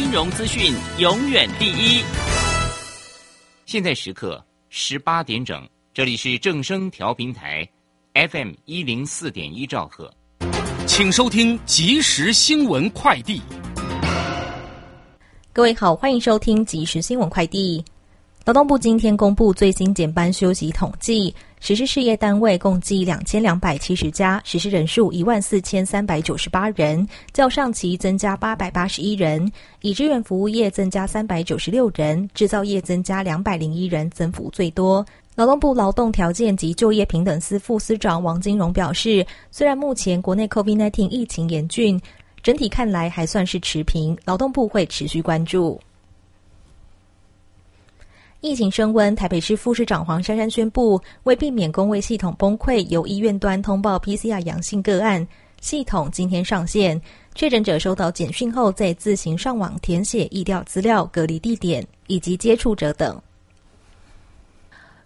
金融资讯永远第一。现在时刻十八点整，这里是正声调频台，FM 一零四点一兆赫，请收听即时新闻快递。各位好，欢迎收听即时新闻快递。劳动部今天公布最新减班休息统计，实施事业单位共计两千两百七十家，实施人数一万四千三百九十八人，较上期增加八百八十一人；以支援服务业增加三百九十六人，制造业增加两百零一人，增幅最多。劳动部劳动条件及就业平等司副司长王金荣表示，虽然目前国内 COVID-19 疫情严峻，整体看来还算是持平，劳动部会持续关注。疫情升温，台北市副市长黄珊珊宣布，为避免工位系统崩溃，由医院端通报 PCR 阳性个案，系统今天上线，确诊者收到简讯后，再自行上网填写疫调资料、隔离地点以及接触者等。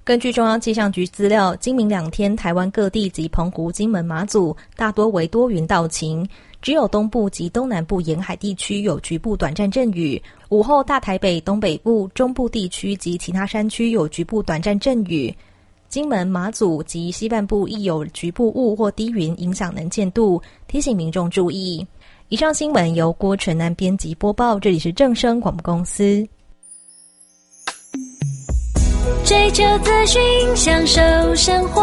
根据中央气象局资料，今明两天，台湾各地及澎湖、金门、马祖大多为多云到晴。只有东部及东南部沿海地区有局部短暂阵雨，午后大台北东北部、中部地区及其他山区有局部短暂阵雨，金门、马祖及西半部亦有局部雾或低云影响能见度，提醒民众注意。以上新闻由郭纯南编辑播报，这里是正声广播公司。追求资讯，享受生活。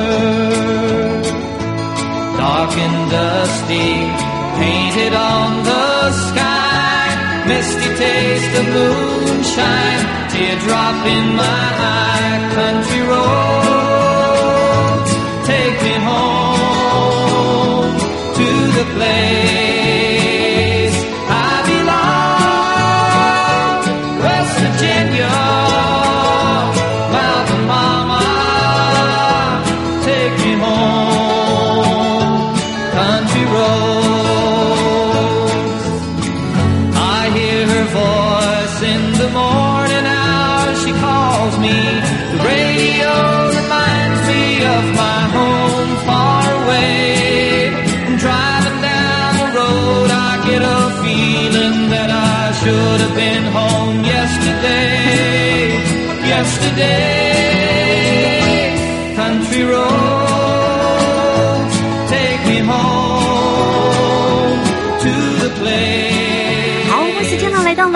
Dusty, painted on the sky, misty taste of moonshine, teardrop in my eye, country roads, take me home to the place. In the morning hours, she calls me. The radio reminds me of my home far away. I'm driving down the road, I get a feeling that I should have been home yesterday. Yesterday.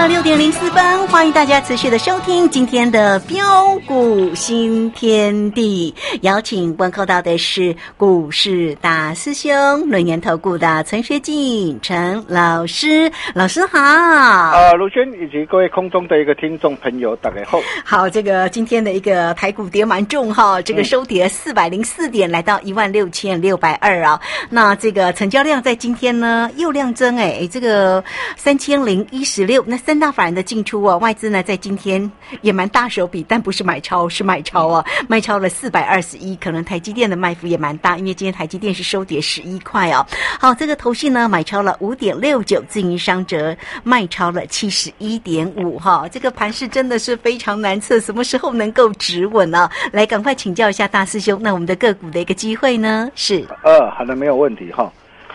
六点零四分，欢迎大家持续的收听今天的标股新天地。邀请问候到的是股市大师兄轮研投顾的陈学进陈老师，老师好。啊，卢轩以及各位空中的一个听众朋友，大家好。好，这个今天的一个台股跌蛮重哈，这个收跌四百零四点，来到一万六千六百二啊。那这个成交量在今天呢又量增哎，这个三千零一十六。那三大法人的进出哦，外资呢在今天也蛮大手笔，但不是买超，是卖超哦，卖超了四百二十一，可能台积电的卖幅也蛮大，因为今天台积电是收跌十一块哦。好，这个头绪呢买超了五点六九，自营商折卖超了七十一点五哈，这个盘势真的是非常难测，什么时候能够止稳呢？来，赶快请教一下大师兄，那我们的个股的一个机会呢？是呃，好的，没有问题哈。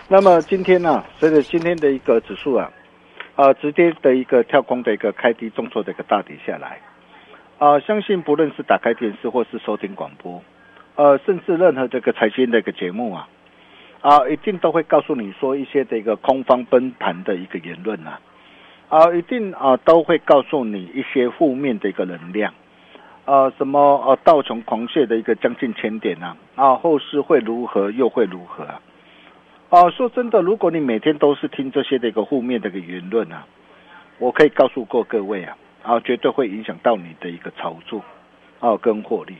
那么今天呢，随着今天的一个指数啊，啊，直接的一个跳空的一个开低，重挫的一个大底下来，啊，相信不论是打开电视或是收听广播，呃，甚至任何这个财经的一个节目啊，啊，一定都会告诉你说一些这个空方崩盘的一个言论啊，啊，一定啊都会告诉你一些负面的一个能量，啊，什么呃道琼狂泻的一个将近千点呐，啊，后市会如何又会如何啊？哦，说真的，如果你每天都是听这些的一个负面的一个言论啊，我可以告诉过各位啊，啊，绝对会影响到你的一个操作，哦，跟获利，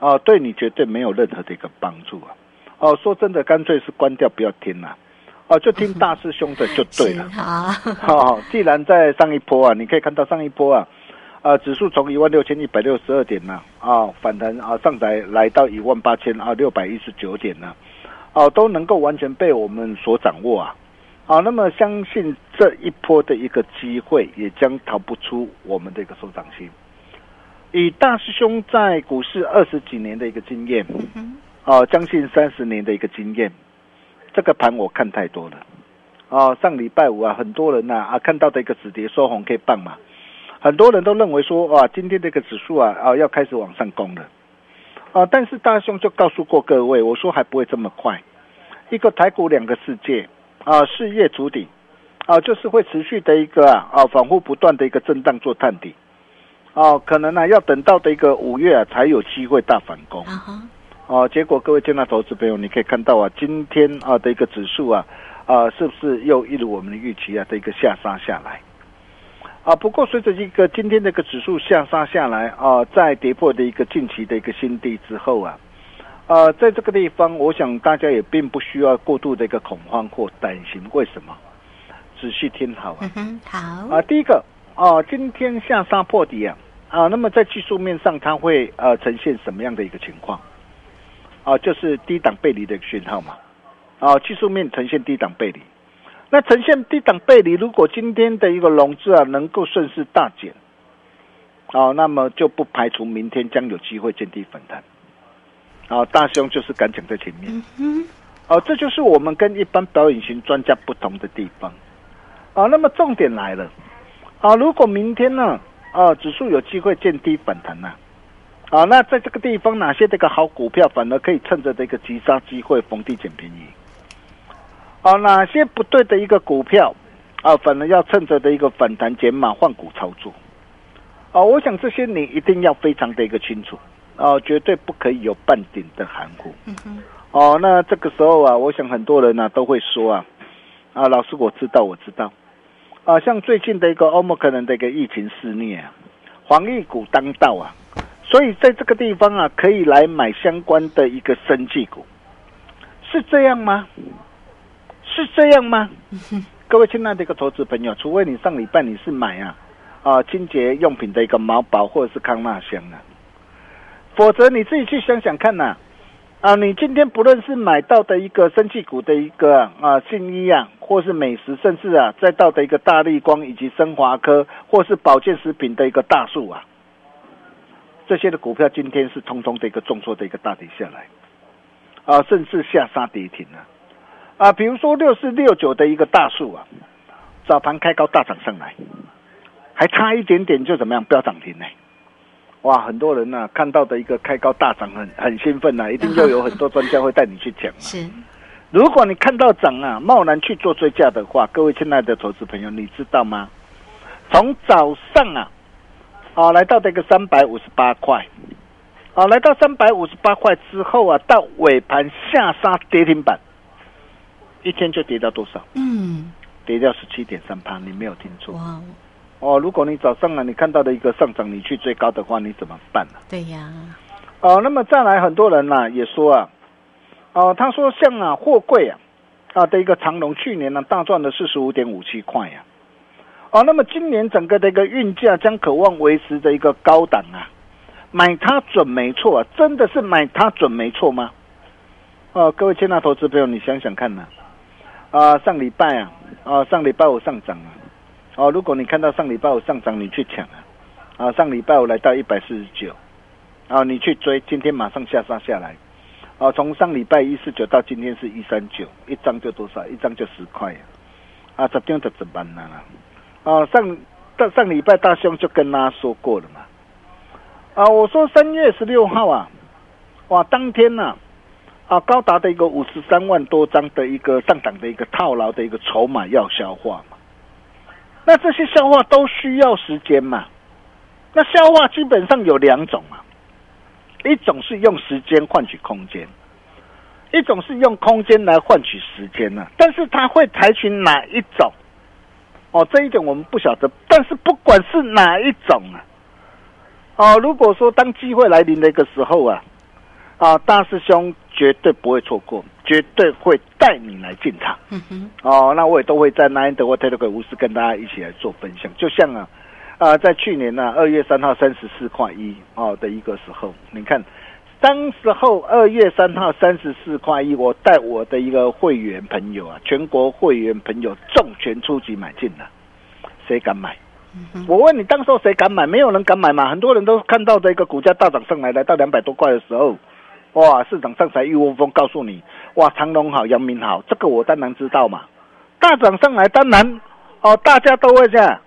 哦，对你绝对没有任何的一个帮助啊，哦，说真的，干脆是关掉不要听了，哦，就听大师兄的就对了。好，好，既然在上一波啊，你可以看到上一波啊，啊，指数从一万六千一百六十二点呢，啊，反弹啊，上载来到一万八千啊六百一十九点呢。哦，都能够完全被我们所掌握啊！好，那么相信这一波的一个机会，也将逃不出我们的一个手掌心。以大师兄在股市二十几年的一个经验，哦，将近三十年的一个经验，这个盘我看太多了。哦，上礼拜五啊，很多人呐啊看到的一个止跌收红 K 棒嘛，很多人都认为说哇，今天这个指数啊啊要开始往上攻了。啊！但是大兄就告诉过各位，我说还不会这么快。一个台股两个世界啊，事业主底啊，就是会持续的一个啊啊，反复不断的一个震荡做探底。哦，可能呢要等到的一个五月啊，才有机会大反攻。哦，结果各位见到投资朋友，你可以看到啊，今天啊的一个指数啊啊，是不是又一如我们的预期啊的一个下杀下来？啊，不过随着一个今天的一个指数下杀下来啊，在跌破的一个近期的一个新低之后啊，呃，在这个地方，我想大家也并不需要过度的一个恐慌或担心。为什么？仔细听好啊。好。啊，第一个啊，今天下杀破底啊啊，那么在技术面上，它会呃呈现什么样的一个情况？啊，就是低档背离的讯号嘛。啊，技术面呈现低档背离。那呈现低档背离，如果今天的一个融资啊能够顺势大减，哦，那么就不排除明天将有机会见底反弹。啊，大兄就是敢讲在前面。哦，这就是我们跟一般表演型专家不同的地方。啊，那么重点来了。啊，如果明天呢，啊，指数有机会见低反弹呢，啊，那在这个地方哪些这个好股票反而可以趁着这个急杀机会逢低捡便宜？啊，哪些不对的一个股票，啊，反而要趁着的一个反弹减码换股操作，啊，我想这些你一定要非常的一个清楚，啊，绝对不可以有半点的含糊。嗯哦，那这个时候啊，我想很多人呢都会说啊，啊，老师我知道我知道，啊，像最近的一个欧盟可能的一个疫情肆虐啊，防疫股当道啊，所以在这个地方啊，可以来买相关的一个生技股，是这样吗？是这样吗？各位亲爱的一个投资朋友，除非你上礼拜你是买啊啊清洁用品的一个毛宝或者是康纳香啊，否则你自己去想想看呐啊，啊你今天不论是买到的一个生气股的一个啊信一啊，或是美食，甚至啊再到的一个大力光以及升华科或是保健食品的一个大树啊，这些的股票今天是通通的一个重挫的一个大跌下来啊，甚至下杀跌停了。啊，比如说六四六九的一个大树啊，早盘开高大涨上来，还差一点点就怎么样飙涨停呢？哇，很多人呢看到的一个开高大涨很很兴奋呐，一定又有很多专家会带你去讲。是，如果你看到涨啊，贸然去做追加的话，各位亲爱的投资朋友，你知道吗？从早上啊，啊来到这个三百五十八块，啊来到三百五十八块之后啊，到尾盘下杀跌停板。一天就跌到多少？嗯，跌掉十七点三趴，你没有听错。哇哦！如果你早上啊，你看到的一个上涨，你去追高的话，你怎么办呢？对呀。哦，那么再来，很多人呢也说啊，哦，他说像啊，货柜啊，啊的一个长龙去年呢大赚了四十五点五七块呀。哦，那么今年整个的一个运价将渴望维持的一个高档啊，买它准没错啊，真的是买它准没错吗？哦，各位亲爱的投资朋友，你想想看呐、啊，上礼拜啊，啊，上礼拜我上涨啊，哦，如果你看到上礼拜五上涨，你去抢啊，啊，上礼拜五来到一百四十九，啊，你去追，今天马上下杀下来，啊，从上礼拜一四九到今天是一三九，一张就多少？一张就十块啊，啊，十张就十万了啦。啊，上上上礼拜大兄就跟大家说过了嘛，啊，我说三月十六号啊，哇，当天呐、啊，高达的一个五十三万多张的一个上档的一个套牢的一个筹码要消化，那这些消化都需要时间嘛，那消化基本上有两种啊，一种是用时间换取空间。一种是用空间来换取时间呢、但是它会采取哪一种？哦，这一点我们不晓得，但是不管是哪一种啊，哦，如果说当机会来临的一个时候啊，啊，大师兄绝对不会错过，绝对会带你来进场。嗯哼，哦，那我也都会在 Nine 的或 Telegram 无私跟大家一起来做分享。就像啊，啊、在去年呢、二月三号三十四块一哦的一个时候，你看，当时候二月三号三十四块一，我带我的一个会员朋友啊，全国会员朋友重拳出击买进了，谁敢买？我问你，当时候谁敢买？没有人敢买嘛。很多人都看到这个股价大涨上来，来到两百多块的时候，哇，市场上才一窝蜂告诉你，哇，长隆好，阳明好，这个我当然知道嘛。大涨上来，当然哦，大家都会这样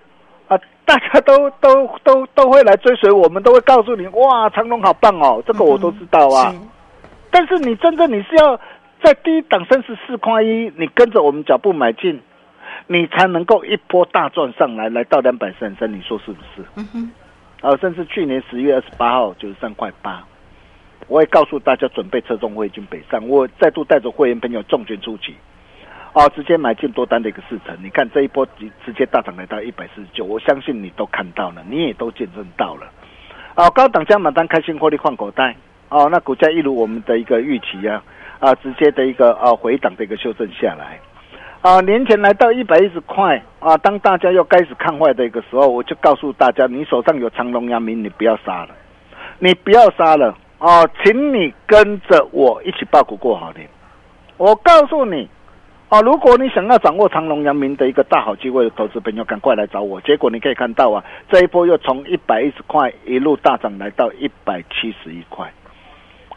啊，大家都都都都会来追随我们，都会告诉你，哇，长隆好棒哦，这个我都知道啊。是但是你真正你是要在低档三十四块一，你跟着我们脚步买进，你才能够一波大赚上来，来到两百三三，你说是不是？嗯哼，啊，甚至去年十月二十八号九十三块八，我也告诉大家准备车中会军北上，我再度带着会员朋友重拳出击，哦，直接买进多单的一个四成，你看这一波直直接大涨来到一百四十九，我相信你都看到了，你也都见证到了，啊，高档加满单开心获利换口袋，哦，那股价一如我们的一个预期啊，啊，直接的一个啊回档的一个修正下来。啊，年前来到一百一十块啊，当大家又开始看坏的一个时候，我就告诉大家，你手上有长隆、阳明，你不要杀了，你不要杀了哦，请你跟着我一起报股过好年。我告诉你，啊，如果你想要掌握长隆、阳明的一个大好机会的投资朋友，赶快来找我。结果你可以看到啊，这一波又从一百一十块一路大涨来到一百七十一块，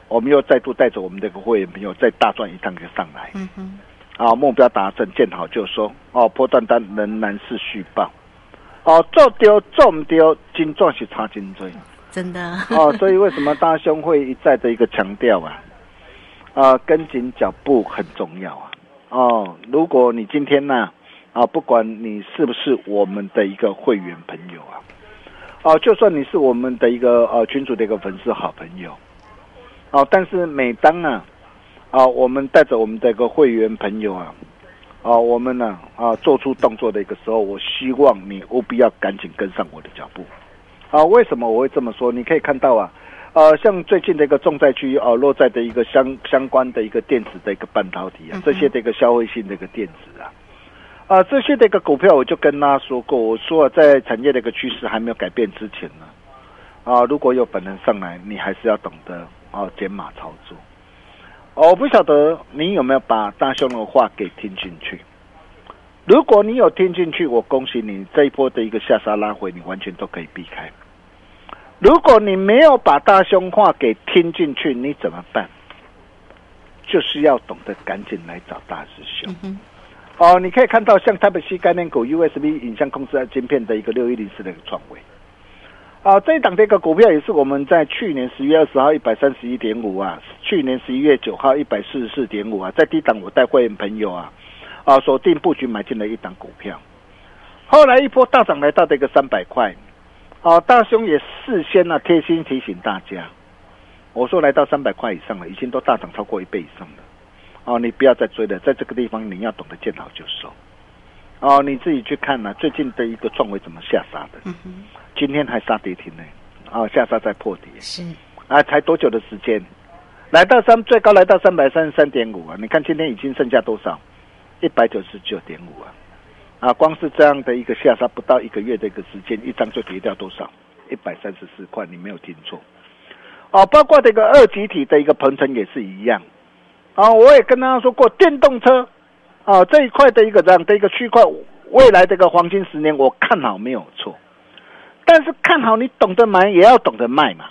我们又再度带着我们这个会员朋友再大赚一趟就上来。嗯哼，啊，目标达成，见好就收。哦，波段单仍然是续报。哦，做丢做唔丢，金钻是差金锥。真的，哦，所以为什么大兄会一再的一个强调啊？啊，跟紧脚步很重要啊。哦，如果你今天呢、啊，不管你是不是我们的一个会员朋友啊，哦，就算你是我们的一个呃群主的一个粉丝好朋友，哦，但是每当啊，啊，我们带着我们的一个会员朋友啊，啊，我们呢啊做出动作的一个时候，我希望你务必要赶紧跟上我的脚步。啊，为什么我会这么说？你可以看到啊，呃，像最近的一个重灾区啊、落在的一个相相关的一个电子的一个半导体啊，这些的一个消费性的一个电子啊，啊，这些的一个股票，我就跟大家说过，我说、啊、在产业的一个趋势还没有改变之前呢，啊，如果有本人上来，你还是要懂得啊减码操作。哦我不晓得你有没有把大兄的话给听进去。如果你有听进去，我恭喜你，这一波的一个下杀拉回，你完全都可以避开。如果你没有把大兄话给听进去，你怎么办？就是要懂得赶紧来找大师兄。嗯哦，你可以看到像台北西概念股 USB 影像控制晶片的一个六一零四的一个创维。啊，这一档的一个股票也是我们在去年十月二十号一百三十一点五啊，去年十一月九号一百四十四点五啊，在低档我带会员朋友啊，啊锁定布局买进了一档股票，后来一波大涨来到的一个三百块，啊，大兄也事先呢、贴心提醒大家，我说来到三百块以上了，已经都大涨超过一倍以上了，哦、你不要再追了，在这个地方你要懂得见好就收，哦，你自己去看呢、最近的一个创维怎么下杀的，嗯哼，今天还杀跌停呢，啊、下杀再破底，是，啊，才多久的时间？来到三最高来到三百三十三点五啊！你看今天已经剩下多少？一百九十九点五啊！啊，光是这样的一个下杀，不到一个月的一个时间，一张就跌掉多少？一百三十四块，你没有听错。哦，包括这个二级体的一个鹏程也是一样。啊，我也跟大家说过，电动车啊这一块的一个这样的一个区块，未来这个黄金十年，我看好没有错。但是看好你懂得买，也要懂得卖嘛。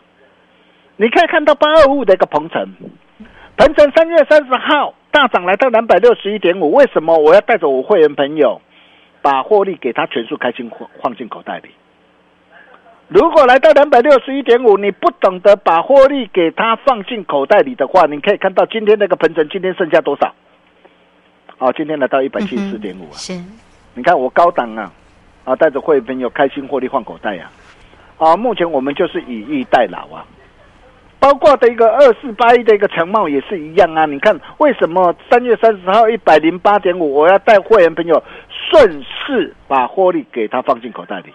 你可以看到八二五的一个鹏程，鹏程三月三十号大涨来到两百六十一点五，为什么我要带着我会员朋友把获利给他全数开心放放进口袋里？如果来到两百六十一点五，你不懂得把获利给他放进口袋里的话，你可以看到今天那个盆城今天剩下多少？哦，今天来到一百七十四点五啊！是，你看我高档啊，啊，带着会员朋友开心获利换口袋呀、啊！目前我们就是以逸待劳啊，包括的一个二四八一的一个强茂也是一样啊。你看为什么三月三十号一百零八点五，我要带会员朋友顺势把获利给他放进口袋里？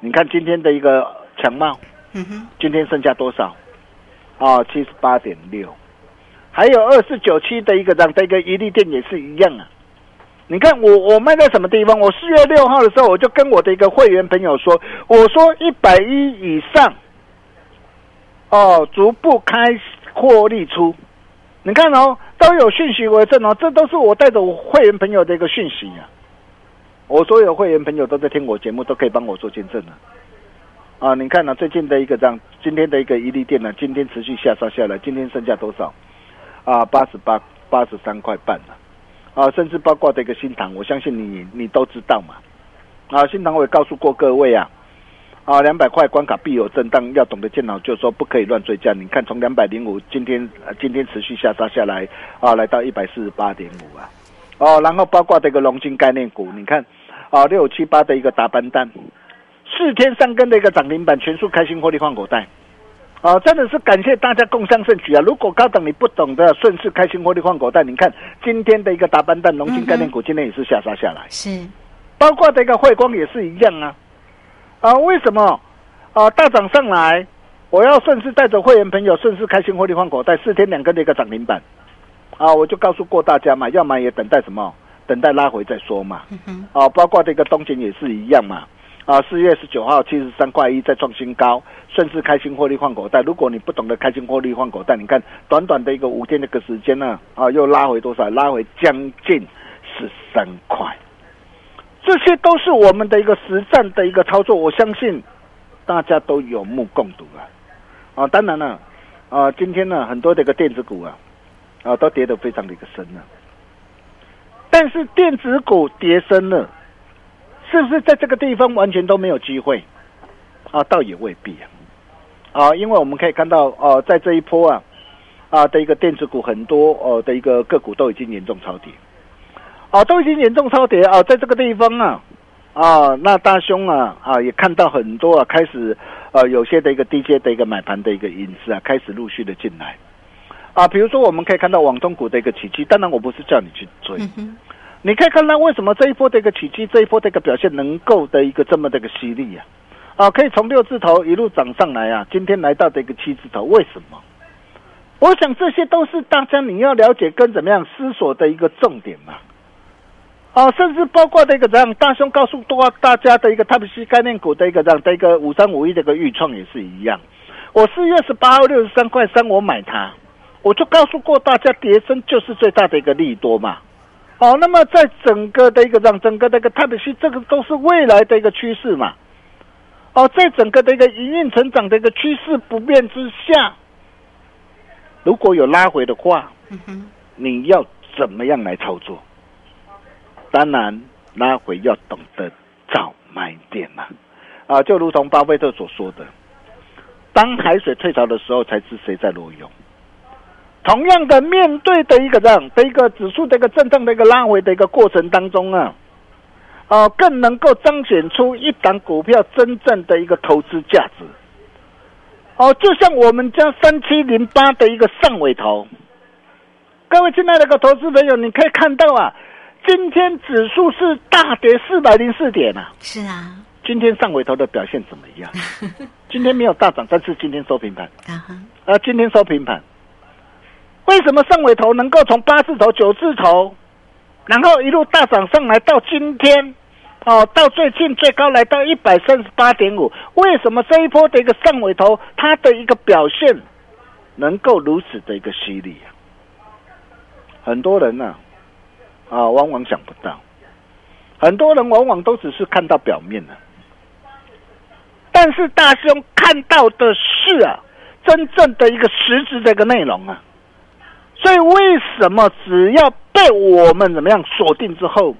你看今天的一个强茂，嗯哼，今天剩下多少？啊，七十八点六。还有二四九七的一个这样的一个一利店也是一样啊。你看我我卖在什么地方？我四月六号的时候，我就跟我的一个会员朋友说，我说一百一以上，哦，逐步开获利出。你看哦，都有讯息为证哦，这都是我带着我会员朋友的一个讯息啊。我所有会员朋友都在听我节目，都可以帮我做见证了。啊，你看呢、最近的一个这样，今天的一个伊利店呢，今天持续下杀下来，今天剩下多少？啊，八十八、八十三块半了。啊，甚至包括这个新塘，我相信你你都知道嘛。啊，新塘我也告诉过各位啊，啊，两百块关卡必有震荡，要懂得见好就说，不可以乱追价。你看从两百零五，今天、啊、今天持续下杀下来，啊，来到一百四十八点五啊。哦，然后包括这个龙金概念股，你看啊，六七八的一个打班蛋，四天三根的一个涨停板，全数开心获利换口袋。啊，真的是感谢大家共襄盛举啊！如果高等你不懂得顺势开心获利换口袋，你看今天的一个打班蛋、龙金概念股，今天也是下杀下来，是，包括这个汇光也是一样啊。啊，为什么？啊，大涨上来，我要顺势带着会员朋友顺势开心获利换口袋，四天两根的一个涨停板。啊，我就告诉过大家嘛，要买也等待什么？等待拉回再说嘛。嗯，啊，包括这个东京也是一样嘛。啊，四月十九号七十三块一再创新高，顺势开心获利换口袋。如果你不懂得开心获利换口袋，你看短短的一个五天的一个时间呢，啊，又拉回多少？拉回将近十三块。这些都是我们的一个实战的一个操作，我相信大家都有目共睹啊。啊，当然了，啊，今天呢很多的一个电子股啊，啊都跌得非常的一个深了。但是电子股跌深了。是不是在这个地方完全都没有机会？啊，倒也未必啊。啊，因为我们可以看到，哦、在这一波啊，啊的一个电子股很多哦、的一个个股都已经严重超跌，啊，都已经严重超跌啊，在这个地方啊，啊，那大兄啊啊也看到很多啊，开始呃有些的一个低阶的一个买盘的一个影子啊，开始陆续的进来，啊，比如说我们可以看到网通股的一个奇迹，当然我不是叫你去追。嗯，你可以看到为什么这一波的一个奇迹，这一波的一个表现能够的一个这么的一个犀利啊，啊，可以从六字头一路涨上来啊，今天来到的一个七字头，为什么？我想这些都是大家你要了解跟怎么样思索的一个重点嘛。啊，甚至包括的一个这样，大兄告诉多大家的一个 Type C 概念股的一个这样的一个五三五一的一个预创也是一样。我四月十八号六十三块三我买它，我就告诉过大家，跌升就是最大的一个利多嘛。哦，那么在整个的一个让整个的一个 Type C，这个都是未来的一个趋势嘛。哦，在整个的一个营运成长的一个趋势不变之下，如果有拉回的话，你要怎么样来操作？当然，拉回要懂得找买点嘛。啊，就如同巴菲特所说的，当海水退潮的时候，才知谁在裸泳。同样的，面对的一个这样的一个指数的一个震荡的一个拉回的一个过程当中啊，啊，更能够彰显出一档股票真正的一个投资价值。哦，就像我们家三七零八的一个上尾头，各位亲爱的个投资朋友，你可以看到啊，今天指数是大跌四百零四点啊。是啊，今天上尾头的表现怎么样？今天没有大涨，但是今天收平盘。啊哈，啊，今天收平盘。为什么上尾头能够从八字头、九字头，然后一路大涨上来到今天哦，到最近最高来到一百三十八点五，为什么这一波的一个上尾头，它的一个表现能够如此的一个犀利啊？很多人呢、啊，往往想不到，很多人往往都只是看到表面的，但是大兄看到的是啊，真正的一个实质的一个内容啊。所以为什么只要被我们怎么样锁定之后，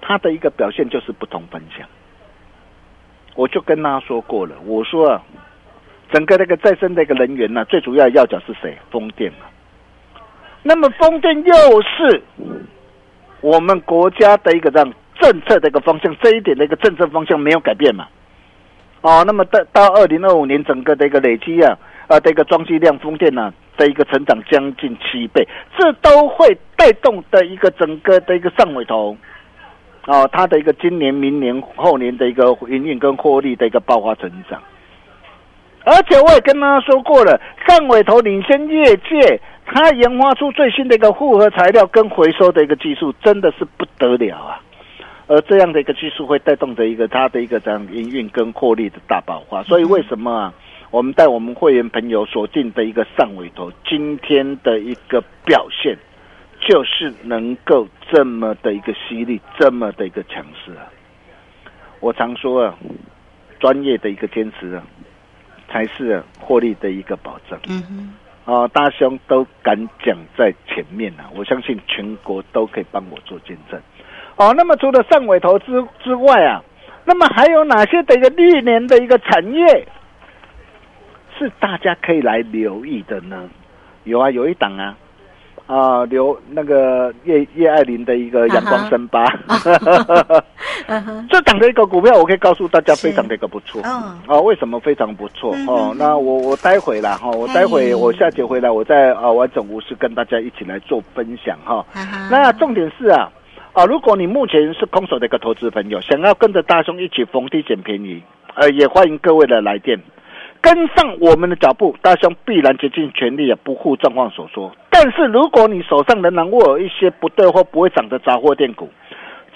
它的一个表现就是不同分享？我就跟他说过了，我说啊，整个那个再生的一个能源呢、最主要的要角是谁？风电嘛。那么风电又是我们国家的一个这样政策的一个方向，这一点的一个政策方向没有改变嘛？哦，那么到到二零二五年，整个的一个累积啊，呃的一个装机量，风电呢、的一个成长将近七倍，这都会带动的一个整个的一个上尾头，哦，它的一个今年、明年、后年的一个营运跟获利的一个爆发成长。而且我也跟大家说过了，上尾头领先业界，它研发出最新的一个复合材料跟回收的一个技术，真的是不得了啊！而这样的一个技术会带动着一个它的一个这样营运跟获利的大爆发。所以为什么啊？我们带我们会员朋友锁定的一个上尾头，今天的一个表现，就是能够这么的一个犀利，这么的一个强势啊！我常说啊，专业的一个坚持啊，才是啊获利的一个保证。嗯哼，啊，大兄都敢讲在前面啊，我相信全国都可以帮我做见证。哦，那么除了上尾头之之外啊，那么还有哪些的一个历年的一个产业是大家可以来留意的呢？有啊，有一档啊，啊，刘那个叶叶爱玲的一个阳光深八，这档的一个股票，我可以告诉大家，非常的一个不错。哦，哦，为什么非常不错？嗯哦嗯，那我我待会啦哈，我待会我下节回来，我再啊完整无事跟大家一起来做分享哈。那重点是啊啊，如果你目前是空手的一个投资朋友，想要跟着大兄一起逢低捡便宜，呃，也欢迎各位的来电，跟上我们的脚步，大兄必然竭尽全力啊，不负状况所说。但是如果你手上仍然握有一些不对或不会涨的杂货店股，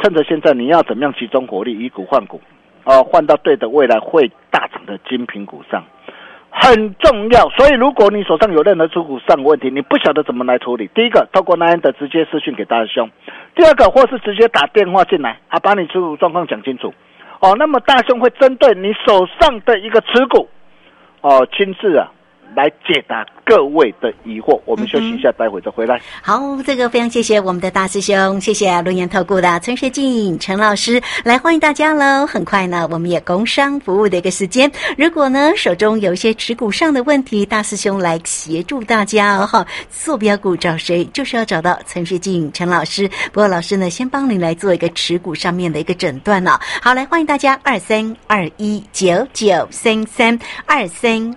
趁着现在你要怎么样集中火力，以股换股，哦，换到对的未来会大涨的精品股上。很重要，所以如果你手上有任何持股上的问题，你不晓得怎么来处理，第一个透过那样的直接私讯给大兄，第二个或是直接打电话进来啊，把你持股状况讲清楚。哦，那么大兄会针对你手上的一个持股，哦，亲自啊来解答各位的疑惑。我们休息一下，待会再回来。好，这个非常谢谢我们的大师兄，谢谢轮研投顾的陈学进陈老师来欢迎大家喽。很快呢，我们也工商服务的一个时间，如果呢手中有一些持股上的问题，大师兄来协助大家哦。哈，坐标股找谁？就是要找到陈学进陈老师。不过老师呢，先帮您来做一个持股上面的一个诊断呢、好，来欢迎大家二三二一九九三三二三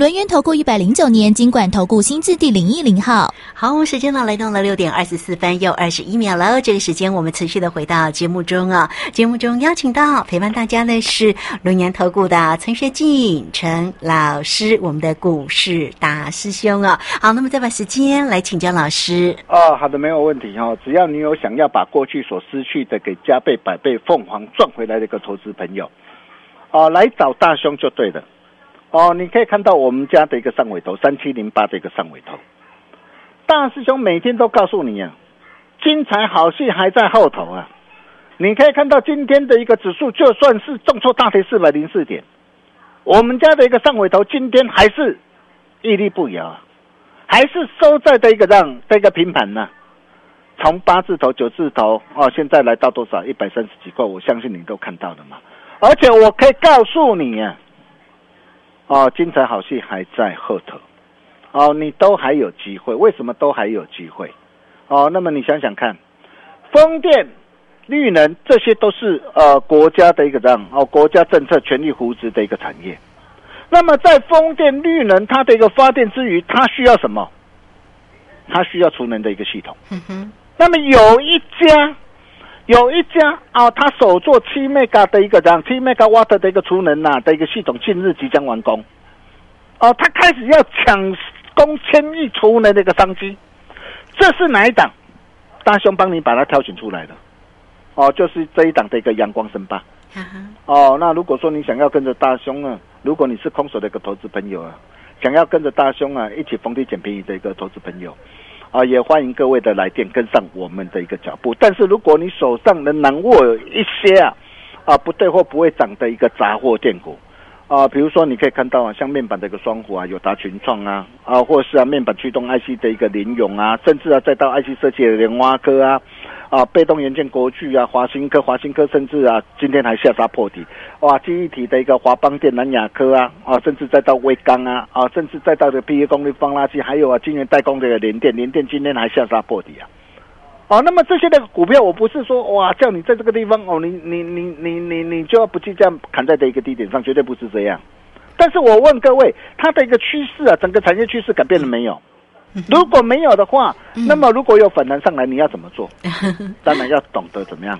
轮源投顾一百零九年金管投顾新字第零一零号。好，时间呢来到了六点二十四分又二十一秒了。这个时间我们持续的回到节目中啊，节目中邀请到陪伴大家的是轮源投顾的陈学进陈老师，我们的股市大师兄啊。好，那么再把时间来请教老师。哦，好的，没有问题哦。只要你有想要把过去所失去的给加倍、百倍、凤凰赚回来的一个投资朋友，哦，来找大兄就对了。哦，你可以看到我们家的一个上尾头三七零八的一个上尾头，大师兄每天都告诉你啊，精彩好戏还在后头啊。你可以看到今天的一个指数，就算是重挫大跌四百零四点，我们家的一个上尾头今天还是屹立不摇啊，还是收在的一个让这个平盘呢。从八字头、九字头哦，现在来到多少？一百三十几块，我相信你都看到了嘛。而且我可以告诉你啊，哦，精彩好戏还在后头，哦，你都还有机会。为什么都还有机会？哦，那么你想想看，风电、绿能这些都是呃国家的一个这样哦，国家政策全力扶持的一个产业。那么在风电、绿能它的一个发电之余，它需要什么？它需要储能的一个系统。嗯哼，那么有一家，有一家啊，他首做七 mega 的一个这样七 mega watt 的一个储能呐、的一个系统，近日即将完工。哦，他开始要抢攻千亿储能的一个商机，这是哪一档？大兄帮你把它挑选出来的。哦，就是这一档的一个阳光生霸。哈哈，哦，那如果说你想要跟着大兄啊，如果你是空手的一个投资朋友啊，想要跟着大兄啊一起逢低捡便宜的一个投资朋友，啊，也欢迎各位的来电跟上我们的一个脚步。但是如果你手上仍然握一些啊啊不对或不会涨的一个杂货店股。啊，比如说你可以看到啊，像面板的一个双虎啊，友达群创啊，啊，或是啊面板驱动 IC 的一个联咏啊，甚至啊再到 IC 设计的莲花科啊，啊，被动元件国巨啊，华新科、华新科，甚至啊今天还下杀破底，哇，记忆体的一个华邦电、南亚科啊，啊，甚至再到微刚啊，啊，甚至再到的 P E 功率放垃圾，还有啊晶圆代工的一个联电，联电今天还下杀破底啊。哦，那么这些的股票，我不是说哇，叫你在这个地方哦，你你你你你你就要不计价砍在的一个低点上，绝对不是这样。但是我问各位，它的一个趋势啊，整个产业趋势改变了没有？如果没有的话，那么如果有反弹上来，你要怎么做？当然要懂得怎么样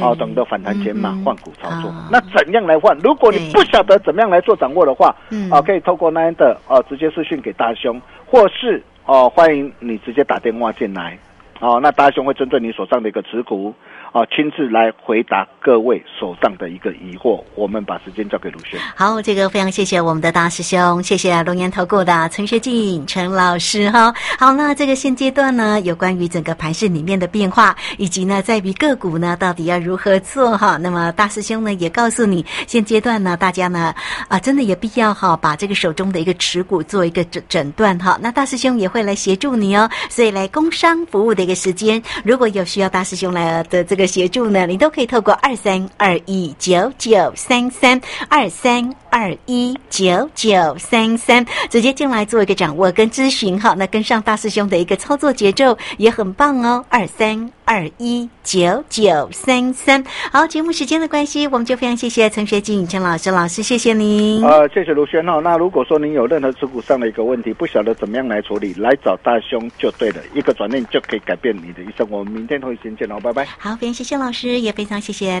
哦，懂得反弹减码嗯换股操作啊。那怎样来换？如果你不晓得怎么样来做掌握的话嗯，啊，可以透过那样的哦，直接私讯给大兄，或是哦，欢迎你直接打电话进来。哦，那大雄会针对你手上的一个持股，哦，亲自来回答各位手上的一个疑惑。我们把时间交给卢轩。好，这个非常谢谢我们的大师兄，谢谢龙岩投顾的陈学进陈老师哈。好，那这个现阶段呢，有关于整个盘市里面的变化，以及呢，在于个股呢到底要如何做哈。那么大师兄呢也告诉你，现阶段呢，大家呢啊真的有必要哈，把这个手中的一个持股做一个诊诊断哈。那大师兄也会来协助你哦，所以来工商服务的一个时间，如果有需要大师兄来的这个协助呢，你都可以透过二三二一九九三三二三二一九九三三直接进来做一个掌握跟咨询哈。那跟上大师兄的一个操作节奏也很棒哦，二三二一九九三三。好，节目时间的关系，我们就非常谢谢陈学静陈老师老师，谢谢您。呃，谢谢卢轩哦。那如果说您有任何持股上的一个问题，不晓得怎么样来处理，来找大兄就对了，一个转念就可以改变你的一生。我们明天同一时间见哦，拜拜。好，非常谢谢老师，也非常谢谢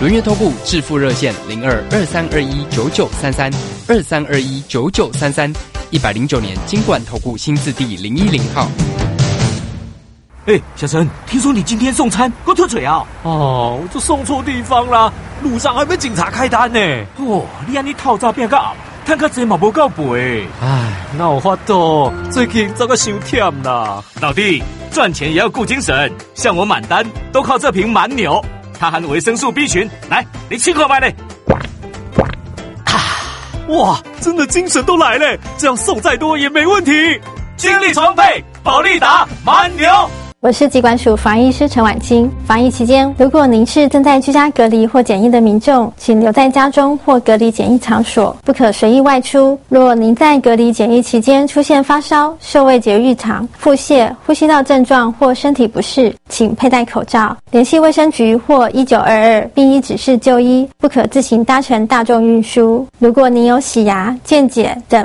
轮月投顾致富热线零二二三二一九九三三二三二一九九三三，一百零九年经管投顾新字第零一零号。哎，小陈，听说你今天送餐，给我脱嘴啊！哦，我就送错地方啦，路上还被警察开单呢。哦，你安尼套诈变个赚较济嘛无够赔。唉，那有法度？最近这个伤忝啦。老弟，赚钱也要顾精神，像我满单都靠这瓶蛮牛，它含维生素 B 群。来，你亲口买嘞。哇，真的精神都来了，这样送再多也没问题。精力充沛，保利达蛮牛。我是疾管署防疫师陈婉清。防疫期间，如果您是正在居家隔离或检疫的民众，请留在家中或隔离检疫场所，不可随意外出。若您在隔离检疫期间出现发烧、嗅味觉异常、腹泻、呼吸道症状或身体不适，请佩戴口罩，联系卫生局或一九二二，并依指示就医，不可自行搭乘大众运输。如果您有洗牙、健检等